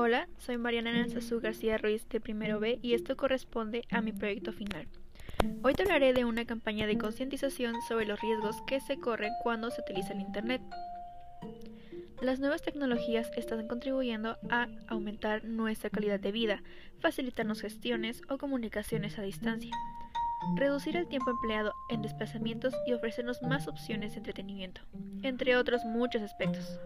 Hola, soy Mariana Nanzazú García Ruiz de Primero B y esto corresponde a mi proyecto final. Hoy te hablaré de una campaña de concientización sobre los riesgos que se corren cuando se utiliza el Internet. Las nuevas tecnologías están contribuyendo a aumentar nuestra calidad de vida, facilitarnos gestiones o comunicaciones a distancia, reducir el tiempo empleado en desplazamientos y ofrecernos más opciones de entretenimiento, entre otros muchos aspectos.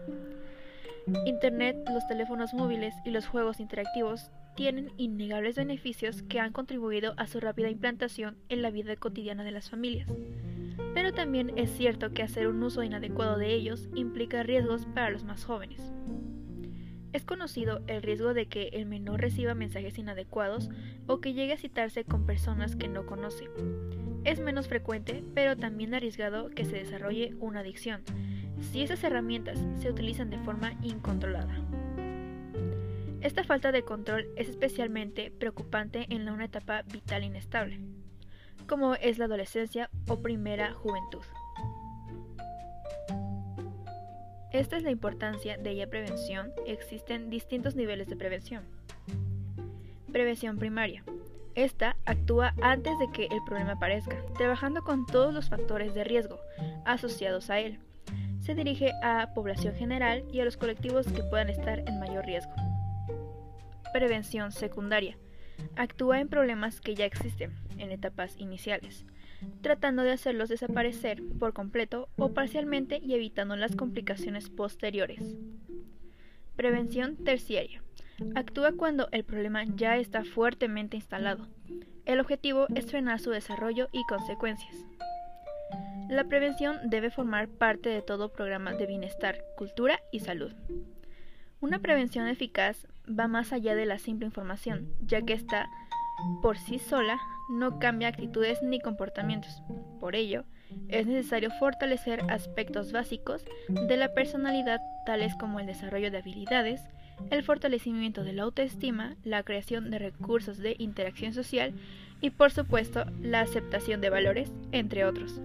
Internet, los teléfonos móviles y los juegos interactivos tienen innegables beneficios que han contribuido a su rápida implantación en la vida cotidiana de las familias. Pero también es cierto que hacer un uso inadecuado de ellos implica riesgos para los más jóvenes. Es conocido el riesgo de que el menor reciba mensajes inadecuados o que llegue a citarse con personas que no conoce. Es menos frecuente, pero también arriesgado que se desarrolle una adicción, si esas herramientas se utilizan de forma incontrolada. Esta falta de control es especialmente preocupante en una etapa vital inestable, como es la adolescencia o primera juventud. Esta es la importancia de ella prevención. Existen distintos niveles de prevención. Prevención primaria. Esta actúa antes de que el problema aparezca, trabajando con todos los factores de riesgo asociados a él se dirige a población general y a los colectivos que puedan estar en mayor riesgo. Prevención secundaria. Actúa en problemas que ya existen en etapas iniciales, tratando de hacerlos desaparecer por completo o parcialmente y evitando las complicaciones posteriores. Prevención terciaria. Actúa cuando el problema ya está fuertemente instalado. El objetivo es frenar su desarrollo y consecuencias. La prevención debe formar parte de todo programa de bienestar, cultura y salud. Una prevención eficaz va más allá de la simple información, ya que esta, por sí sola, no cambia actitudes ni comportamientos. Por ello, es necesario fortalecer aspectos básicos de la personalidad, tales como el desarrollo de habilidades, el fortalecimiento de la autoestima, la creación de recursos de interacción social y, por supuesto, la aceptación de valores, entre otros.